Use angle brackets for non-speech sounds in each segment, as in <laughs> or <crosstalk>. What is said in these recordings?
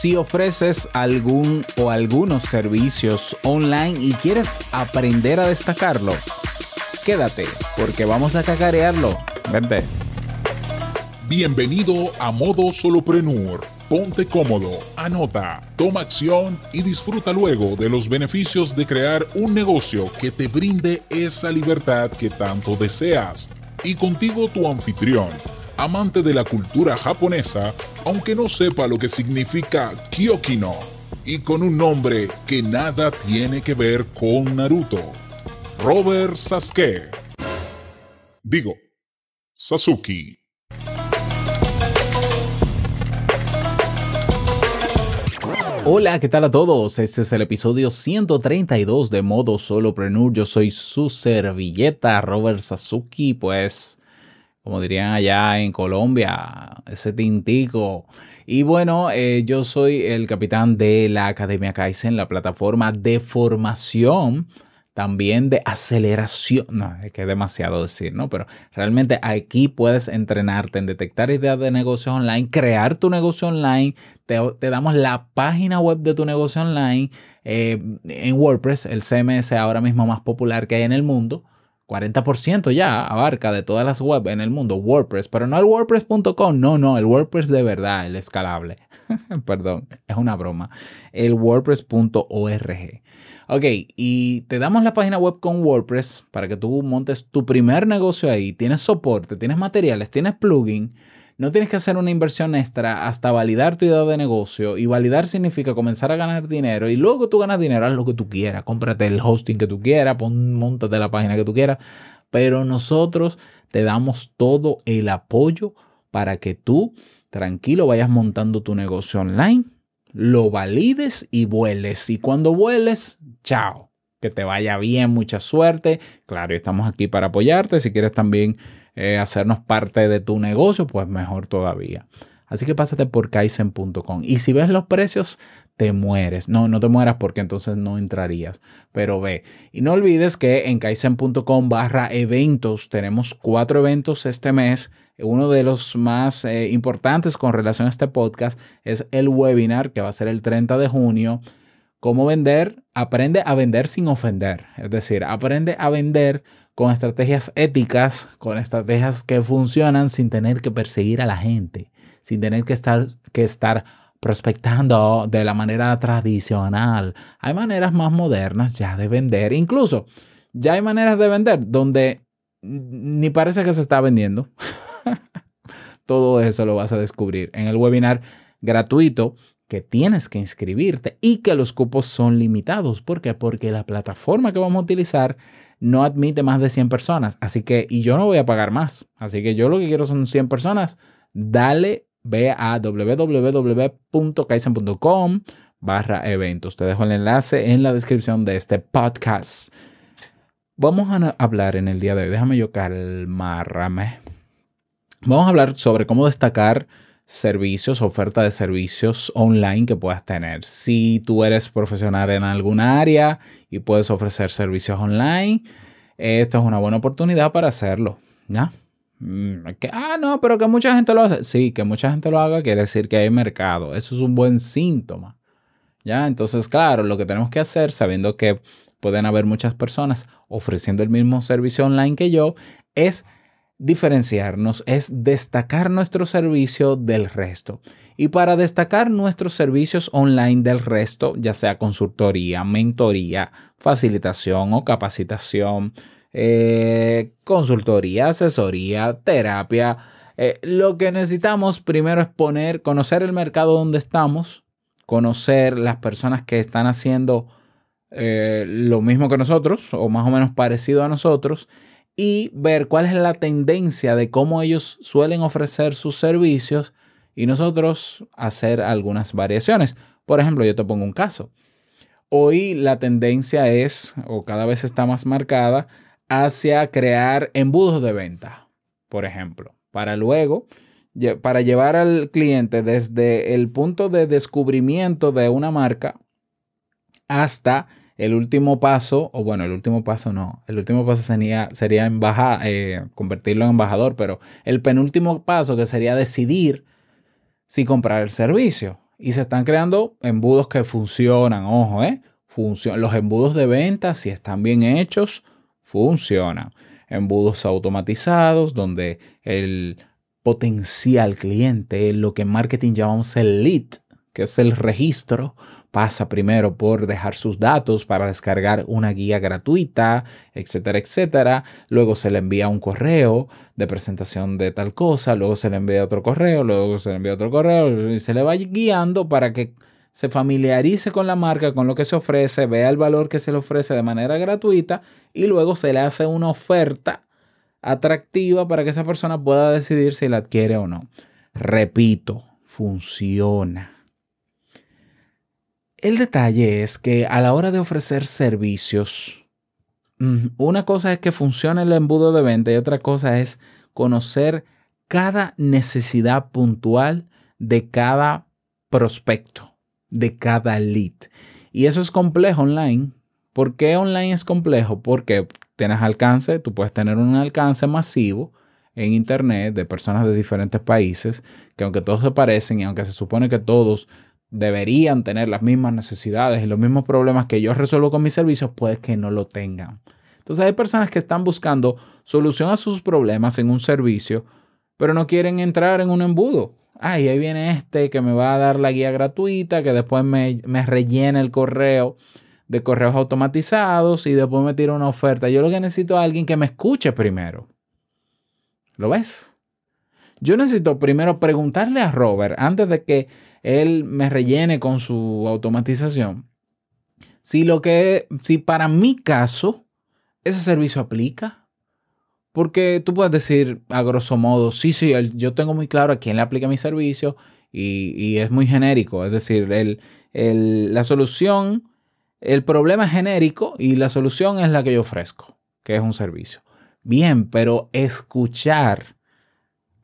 Si ofreces algún o algunos servicios online y quieres aprender a destacarlo, quédate porque vamos a cacarearlo. Vente. Bienvenido a Modo Soloprenur. Ponte cómodo, anota, toma acción y disfruta luego de los beneficios de crear un negocio que te brinde esa libertad que tanto deseas. Y contigo tu anfitrión amante de la cultura japonesa, aunque no sepa lo que significa Kyokino, y con un nombre que nada tiene que ver con Naruto. Robert Sasuke. Digo, Sasuke. Hola, ¿qué tal a todos? Este es el episodio 132 de Modo Solopreneur. Yo soy su servilleta, Robert Sasuke. Pues como dirían allá en Colombia, ese tintico. Y bueno, eh, yo soy el capitán de la Academia Kaizen, la plataforma de formación, también de aceleración. No, es que es demasiado decir, ¿no? Pero realmente aquí puedes entrenarte en detectar ideas de negocio online, crear tu negocio online. Te, damos la página web de tu negocio online eh, en WordPress, el CMS ahora mismo más popular que hay en el mundo. 40% ya abarca de todas las webs en el mundo WordPress, pero no el WordPress.com, no, no, el WordPress de verdad, el escalable. <laughs> Perdón, es una broma. El WordPress.org. Ok, y te damos la página web con WordPress para que tú montes tu primer negocio ahí. Tienes soporte, tienes materiales, tienes plugin no tienes que hacer una inversión extra hasta validar tu idea de negocio. Y validar significa comenzar a ganar dinero. Y luego tú ganas dinero, haz lo que tú quieras. Cómprate el hosting que tú quieras, pon, montate la página que tú quieras. Pero nosotros te damos todo el apoyo para que tú tranquilo vayas montando tu negocio online, lo valides y vueles. Y cuando vueles, chao. Que te vaya bien, mucha suerte. Claro, estamos aquí para apoyarte. Si quieres también eh, hacernos parte de tu negocio, pues mejor todavía. Así que pásate por kaizen.com. Y si ves los precios, te mueres. No, no te mueras porque entonces no entrarías. Pero ve. Y no olvides que en kaizen.com barra eventos tenemos cuatro eventos este mes. Uno de los más eh, importantes con relación a este podcast es el webinar que va a ser el 30 de junio. Cómo vender. Aprende a vender sin ofender. Es decir, aprende a vender con estrategias éticas, con estrategias que funcionan sin tener que perseguir a la gente, sin tener que estar, que estar prospectando de la manera tradicional. Hay maneras más modernas ya de vender. Incluso ya hay maneras de vender donde ni parece que se está vendiendo. <laughs> Todo eso lo vas a descubrir en el webinar gratuito que tienes que inscribirte y que los cupos son limitados. ¿Por qué? Porque la plataforma que vamos a utilizar no admite más de 100 personas. Así que, y yo no voy a pagar más. Así que yo lo que quiero son 100 personas. Dale, ve a www.kaizen.com barra eventos. Te dejo el enlace en la descripción de este podcast. Vamos a hablar en el día de hoy. Déjame yo calmarme. Vamos a hablar sobre cómo destacar servicios, oferta de servicios online que puedas tener. Si tú eres profesional en alguna área y puedes ofrecer servicios online, esta es una buena oportunidad para hacerlo. ¿Ya? Mm, ah, no, pero que mucha gente lo hace. Sí, que mucha gente lo haga quiere decir que hay mercado. Eso es un buen síntoma. ¿Ya? Entonces, claro, lo que tenemos que hacer, sabiendo que pueden haber muchas personas ofreciendo el mismo servicio online que yo, es diferenciarnos es destacar nuestro servicio del resto. Y para destacar nuestros servicios online del resto, ya sea consultoría, mentoría, facilitación o capacitación, eh, consultoría, asesoría, terapia, eh, lo que necesitamos primero es poner, conocer el mercado donde estamos, conocer las personas que están haciendo eh, lo mismo que nosotros o más o menos parecido a nosotros y ver cuál es la tendencia de cómo ellos suelen ofrecer sus servicios y nosotros hacer algunas variaciones. Por ejemplo, yo te pongo un caso. Hoy la tendencia es, o cada vez está más marcada, hacia crear embudos de venta, por ejemplo, para luego, para llevar al cliente desde el punto de descubrimiento de una marca hasta el último paso, o bueno, el último paso no, el último paso sería, sería eh, convertirlo en embajador, pero el penúltimo paso que sería decidir si comprar el servicio. Y se están creando embudos que funcionan, ojo, ¿eh? los embudos de venta, si están bien hechos, funcionan. Embudos automatizados, donde el potencial cliente, lo que en marketing llamamos el lead, que es el registro, pasa primero por dejar sus datos para descargar una guía gratuita, etcétera, etcétera. Luego se le envía un correo de presentación de tal cosa, luego se le envía otro correo, luego se le envía otro correo y se le va guiando para que se familiarice con la marca, con lo que se ofrece, vea el valor que se le ofrece de manera gratuita y luego se le hace una oferta atractiva para que esa persona pueda decidir si la adquiere o no. Repito, funciona. El detalle es que a la hora de ofrecer servicios, mm, una cosa es que funcione el embudo de venta y otra cosa es conocer cada necesidad puntual de cada prospecto, de cada lead. Y eso es complejo online. ¿Por qué online es complejo? Porque tienes alcance, tú puedes tener un alcance masivo en Internet de personas de diferentes países, que aunque todos se parecen y aunque se supone que todos deberían tener las mismas necesidades y los mismos problemas que yo resuelvo con mis servicios, puede que no lo tengan. Entonces hay personas que están buscando solución a sus problemas en un servicio, pero no quieren entrar en un embudo. Ay, ahí viene este que me va a dar la guía gratuita, que después me, me rellena el correo de correos automatizados y después me tira una oferta. Yo lo que necesito es alguien que me escuche primero. ¿Lo ves? Yo necesito primero preguntarle a Robert antes de que él me rellene con su automatización. Si lo que, si para mi caso ese servicio aplica, porque tú puedes decir a grosso modo, sí, sí, yo tengo muy claro a quién le aplica mi servicio y, es muy genérico, es decir, el, la solución, el problema es genérico y la solución es la que yo ofrezco, que es un servicio. Bien, pero escuchar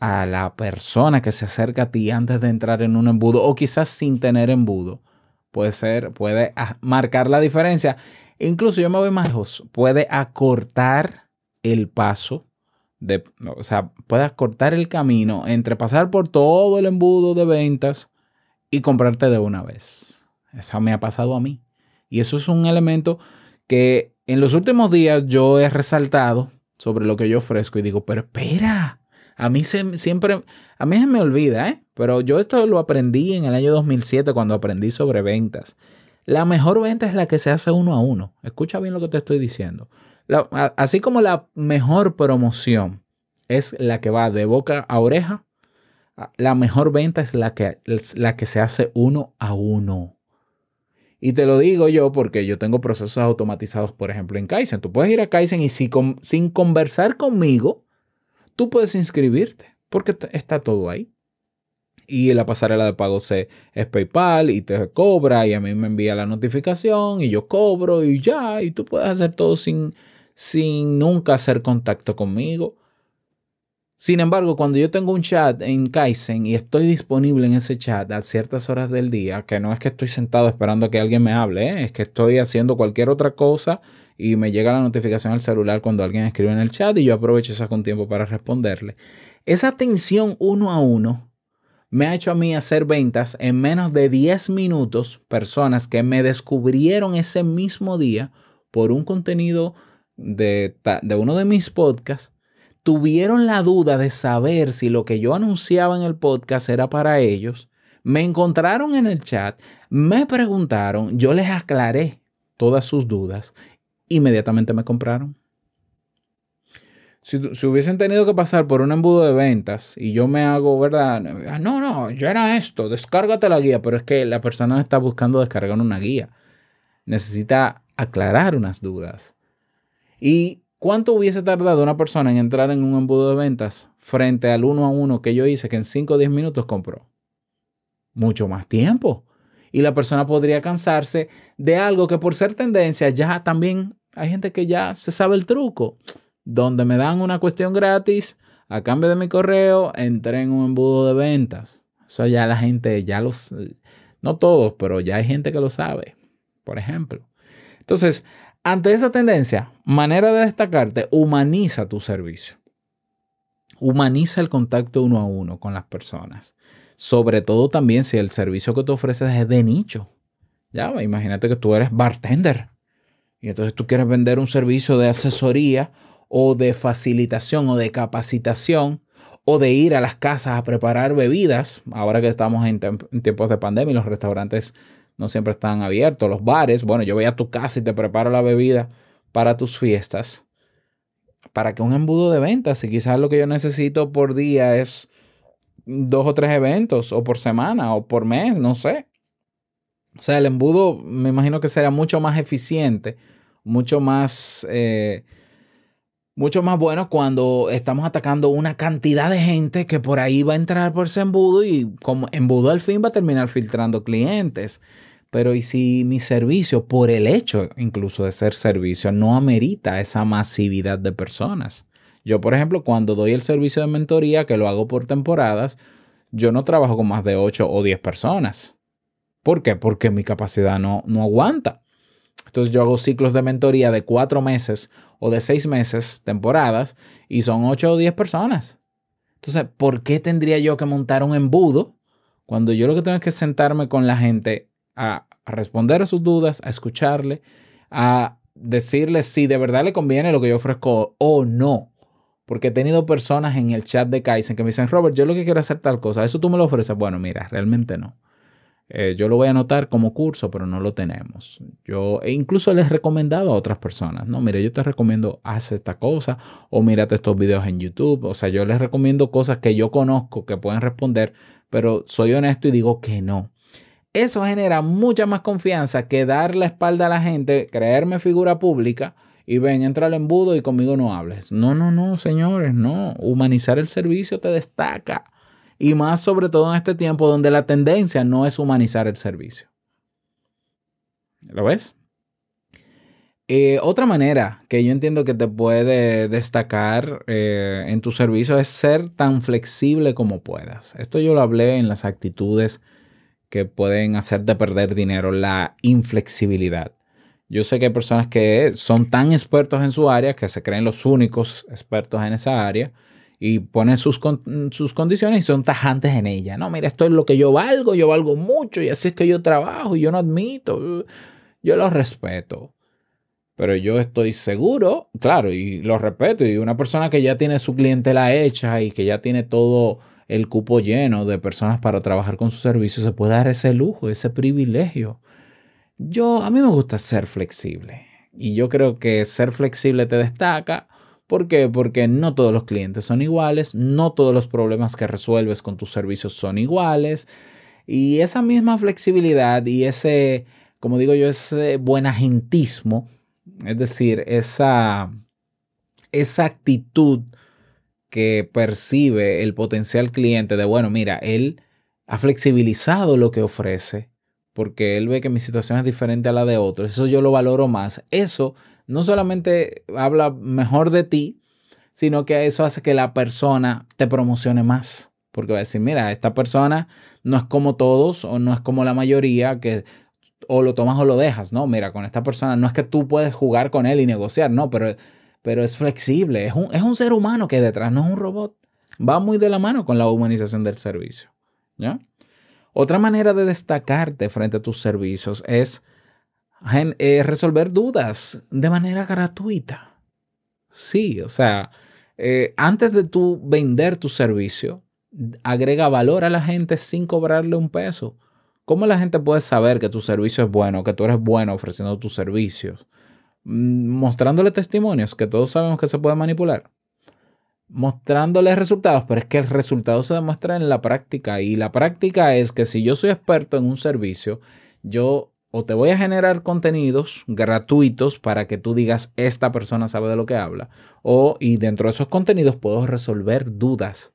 a la persona que se acerca a ti antes de entrar en un embudo o quizás sin tener embudo. Puede ser, puede marcar la diferencia. Incluso yo me voy más lejos, puede acortar el paso, de, o sea, puede acortar el camino entre pasar por todo el embudo de ventas y comprarte de una vez. Eso me ha pasado a mí. Y eso es un elemento que en los últimos días yo he resaltado sobre lo que yo ofrezco y digo, pero espera, a mí se, siempre, a mí se me olvida, ¿eh? Pero yo esto lo aprendí en el año 2007 cuando aprendí sobre ventas. La mejor venta es la que se hace uno a uno. Escucha bien lo que te estoy diciendo. así como la mejor promoción es la que va de boca a oreja, la mejor venta es la que, la que se hace uno a uno. Y te lo digo yo porque yo tengo procesos automatizados, por ejemplo, en Kaizen. Tú puedes ir a Kaizen y sin conversar conmigo, tú puedes inscribirte porque está todo ahí. Y la pasarela de pago es PayPal y te cobra y a mí me envía la notificación y yo cobro y ya, y tú puedes hacer todo sin, sin nunca hacer contacto conmigo. Sin embargo, cuando yo tengo un chat en Kaizen y estoy disponible en ese chat a ciertas horas del día, que no es que estoy sentado esperando a que alguien me hable, ¿eh? es que estoy haciendo cualquier otra cosa y me llega la notificación al celular cuando alguien escribe en el chat y yo aprovecho esa con tiempo para responderle. Esa atención uno a uno me ha hecho a mí hacer ventas en menos de 10 minutos, personas que me descubrieron ese mismo día por un contenido de, de uno de mis podcasts, tuvieron la duda de saber si lo que yo anunciaba en el podcast era para ellos, me encontraron en el chat, me preguntaron, yo les aclaré todas sus dudas inmediatamente me compraron. Si, hubiesen tenido que pasar por un embudo de ventas y yo me hago, ¿verdad? No, no, yo era esto, descárgate la guía, pero es que la persona está buscando descargar una guía. Necesita aclarar unas dudas. ¿Y cuánto hubiese tardado una persona en entrar en un embudo de ventas frente al uno a uno que yo hice que en 5 o 10 minutos compró? Mucho más tiempo. Y la persona podría cansarse de algo que por ser tendencia ya también hay gente que ya se sabe el truco, donde me dan una cuestión gratis a cambio de mi correo, entré en un embudo de ventas. Eso ya la gente, ya los, no todos, pero ya hay gente que lo sabe, por ejemplo. Entonces, ante esa tendencia, manera de destacarte, humaniza tu servicio. Humaniza el contacto uno a uno con las personas. Sobre todo también si el servicio que tú ofreces es de nicho. Ya, imagínate que tú eres bartender y entonces tú quieres vender un servicio de asesoría o de facilitación o de capacitación o de ir a las casas a preparar bebidas. Ahora que estamos en, tiempos de pandemia y los restaurantes no siempre están abiertos, los bares, bueno, yo voy a tu casa y te preparo la bebida para tus fiestas. Para que un embudo de ventas, y quizás lo que yo necesito por día es dos o tres eventos, o por semana, o por mes, no sé. O sea, el embudo me imagino que será mucho más eficiente, mucho más, eh, mucho más bueno cuando estamos atacando una cantidad de gente que por ahí va a entrar por ese embudo y como embudo al fin va a terminar filtrando clientes. Pero ¿y si mi servicio, por el hecho incluso de ser servicio, no amerita esa masividad de personas? Yo, por ejemplo, cuando doy el servicio de mentoría, que lo hago por temporadas, yo no trabajo con más de 8 o 10 personas. ¿Por qué? Porque mi capacidad no, no aguanta. Entonces yo hago ciclos de mentoría de 4 meses o de 6 meses, temporadas, y son 8 o 10 personas. Entonces, ¿por qué tendría yo que montar un embudo cuando yo lo que tengo es que sentarme con la gente a, responder a sus dudas, a escucharle, a decirle si de verdad le conviene lo que yo ofrezco o no. Porque he tenido personas en el chat de Kaizen que me dicen, Robert, yo lo que quiero hacer tal cosa, ¿eso tú me lo ofreces? Bueno, mira, realmente no. Eh, yo lo voy a anotar como curso, pero no lo tenemos. Yo e incluso les he recomendado a otras personas, no, mire, yo te recomiendo, haz esta cosa o mírate estos videos en YouTube. O sea, yo les recomiendo cosas que yo conozco que pueden responder, pero soy honesto y digo que no. Eso genera mucha más confianza que dar la espalda a la gente, creerme figura pública y ven, entra al embudo y conmigo no hables. No, no, no, señores, no. Humanizar el servicio te destaca. Y más sobre todo en este tiempo donde la tendencia no es humanizar el servicio. ¿Lo ves? Eh, otra manera que yo entiendo que te puede destacar eh, en tu servicio es ser tan flexible como puedas. Esto yo lo hablé en las actitudes que pueden hacerte perder dinero, la inflexibilidad. Yo sé que hay personas que son tan expertos en su área que se creen los únicos expertos en esa área y ponen sus, sus condiciones y son tajantes en ella. No, mira, esto es lo que yo valgo, yo valgo mucho y así es que yo trabajo y yo no admito. Yo lo respeto. Pero yo estoy seguro, claro, y lo respeto. Y una persona que ya tiene su clientela hecha y que ya tiene todo el cupo lleno de personas para trabajar con su servicio, se puede dar ese lujo, ese privilegio. Yo, a mí me gusta ser flexible. Y yo creo que ser flexible te destaca. ¿Por qué? Porque no todos los clientes son iguales, no todos los problemas que resuelves con tus servicios son iguales. Y esa misma flexibilidad y ese, como digo yo, ese buen agentismo, es decir, esa, esa actitud que percibe el potencial cliente de, bueno, mira, él ha flexibilizado lo que ofrece porque él ve que mi situación es diferente a la de otros. Eso yo lo valoro más. Eso no solamente habla mejor de ti, sino que eso hace que la persona te promocione más. Porque va a decir, mira, esta persona no es como todos o no es como la mayoría que o lo tomas o lo dejas, ¿no? Mira, con esta persona no es que tú puedes jugar con él y negociar, no, pero pero es flexible, es un, es un ser humano que detrás no es un robot. Va muy de la mano con la humanización del servicio. ¿ya? Otra manera de destacarte frente a tus servicios es eh, resolver dudas de manera gratuita. Sí, o sea, eh, antes de tú vender tu servicio, agrega valor a la gente sin cobrarle un peso. ¿Cómo la gente puede saber que tu servicio es bueno, que tú eres bueno ofreciendo tus servicios? Mm, mostrándole testimonios que todos sabemos que se puede manipular, mostrándole resultados, pero es que el resultado se demuestra en la práctica. Y la práctica es que si yo soy experto en un servicio, yo o te voy a generar contenidos gratuitos para que tú digas esta persona sabe de lo que habla o y dentro de esos contenidos puedo resolver dudas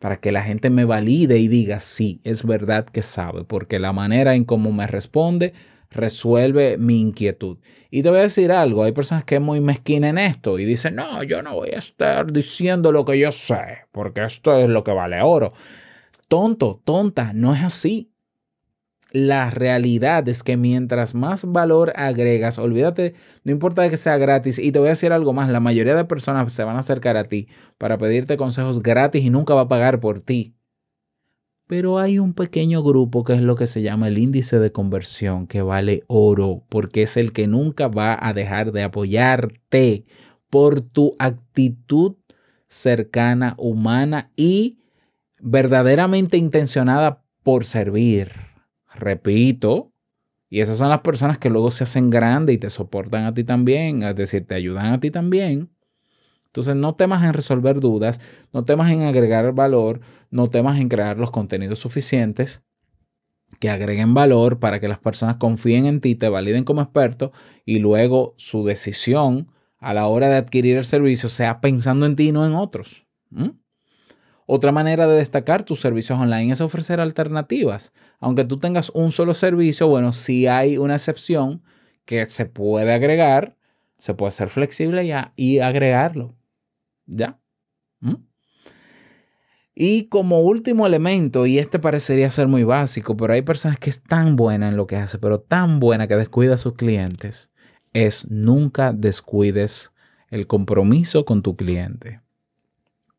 para que la gente me valide y diga sí, es verdad que sabe, porque la manera en cómo me responde resuelve mi inquietud. Y te voy a decir algo, hay personas que es muy mezquina en esto y dicen, no, yo no voy a estar diciendo lo que yo sé, porque esto es lo que vale oro. Tonto, tonta, no es así. La realidad es que mientras más valor agregas, olvídate, no importa que sea gratis, y te voy a decir algo más, la mayoría de personas se van a acercar a ti para pedirte consejos gratis y nunca va a pagar por ti. Pero hay un pequeño grupo que es lo que se llama el índice de conversión, que vale oro, porque es el que nunca va a dejar de apoyarte por tu actitud cercana, humana y verdaderamente intencionada por servir. Repito, y esas son las personas que luego se hacen grandes y te soportan a ti también, es decir, te ayudan a ti también. Entonces no temas en resolver dudas, no temas en agregar valor, no temas en crear los contenidos suficientes que agreguen valor para que las personas confíen en ti, te validen como experto y luego su decisión a la hora de adquirir el servicio sea pensando en ti y no en otros. Otra manera de destacar tus servicios online es ofrecer alternativas. Aunque tú tengas un solo servicio, bueno, si hay una excepción que se puede agregar, se puede ser flexible ya y agregarlo. ¿Ya? ¿Mm? Y como último elemento, y este parecería ser muy básico, pero hay personas que es tan buena en lo que hace, pero tan buena que descuida a sus clientes, es nunca descuides el compromiso con tu cliente.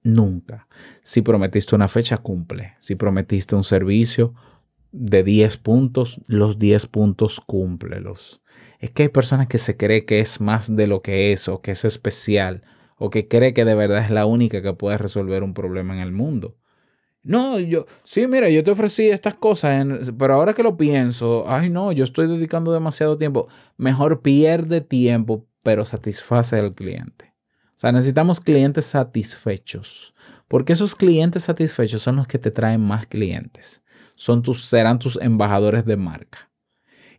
Nunca. Si prometiste una fecha, cumple. Si prometiste un servicio de 10 puntos, los 10 puntos cúmplelos. Es que hay personas que se cree que es más de lo que es o que es especial o que cree que de verdad es la única que puede resolver un problema en el mundo. No, yo, sí, mira, yo te ofrecí estas cosas, pero ahora que lo pienso, ay no, yo estoy dedicando demasiado tiempo. Mejor pierde tiempo, pero satisface al cliente. O sea, necesitamos clientes satisfechos, porque esos clientes satisfechos son los que te traen más clientes. Son tus, serán tus embajadores de marca.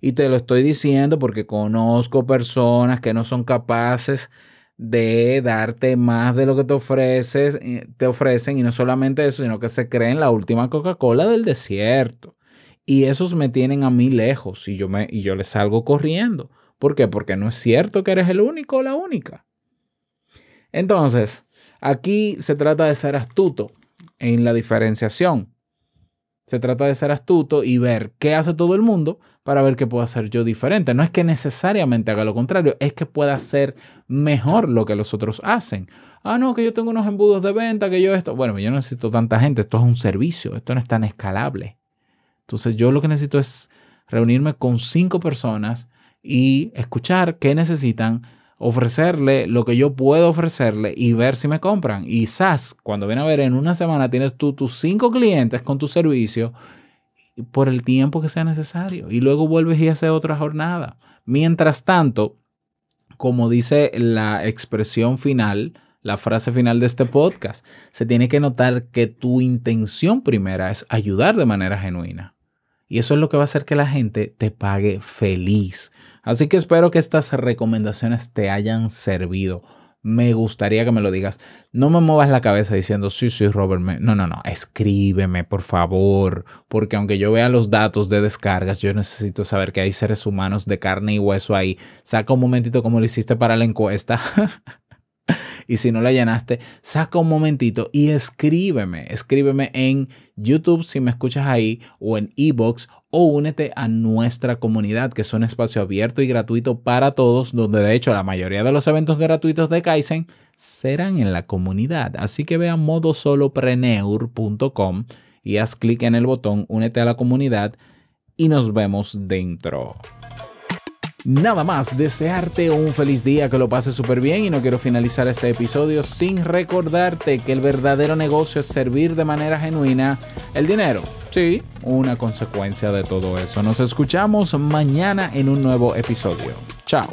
Y te lo estoy diciendo porque conozco personas que no son capaces de darte más de lo que te ofreces, te ofrecen y no solamente eso, sino que se creen la última Coca-Cola del desierto. Y esos me tienen a mí lejos y yo, me, y yo les salgo corriendo. ¿Por qué? Porque no es cierto que eres el único o la única. Entonces, aquí se trata de ser astuto en la diferenciación. Se trata de ser astuto y ver qué hace todo el mundo para ver qué puedo hacer yo diferente. No es que necesariamente haga lo contrario, es que pueda hacer mejor lo que los otros hacen. Ah, no, que yo tengo unos embudos de venta, que yo esto. Bueno, yo no necesito tanta gente, esto es un servicio, esto no es tan escalable. Entonces yo lo que necesito es reunirme con cinco personas y escuchar qué necesitan ofrecerle lo que yo puedo ofrecerle y ver si me compran. Y SAS, cuando viene a ver en una semana tienes tú tus cinco clientes con tu servicio por el tiempo que sea necesario. Y luego vuelves y haces otra jornada. Mientras tanto, como dice la expresión final, la frase final de este podcast, se tiene que notar que tu intención primera es ayudar de manera genuina. Y eso es lo que va a hacer que la gente te pague feliz. Así que espero que estas recomendaciones te hayan servido. Me gustaría que me lo digas. No me muevas la cabeza diciendo, sí, sí, Robert. No, no, no. Escríbeme, por favor. Porque aunque yo vea los datos de descargas, yo necesito saber que hay seres humanos de carne y hueso ahí. Saca un momentito como lo hiciste para la encuesta. <laughs> <laughs> Y si no la llenaste, saca un momentito y escríbeme. Escríbeme en YouTube si me escuchas ahí o en Ebox o únete a nuestra comunidad, que es un espacio abierto y gratuito para todos, donde de hecho la mayoría de los eventos gratuitos de Kaizen serán en la comunidad. Así que ve a modosolopreneur.com y haz clic en el botón Únete a la comunidad y nos vemos dentro. Nada más, desearte un feliz día, que lo pases súper bien y no quiero finalizar este episodio sin recordarte que el verdadero negocio es servir de manera genuina el dinero. Sí, una consecuencia de todo eso. Nos escuchamos mañana en un nuevo episodio. Chao.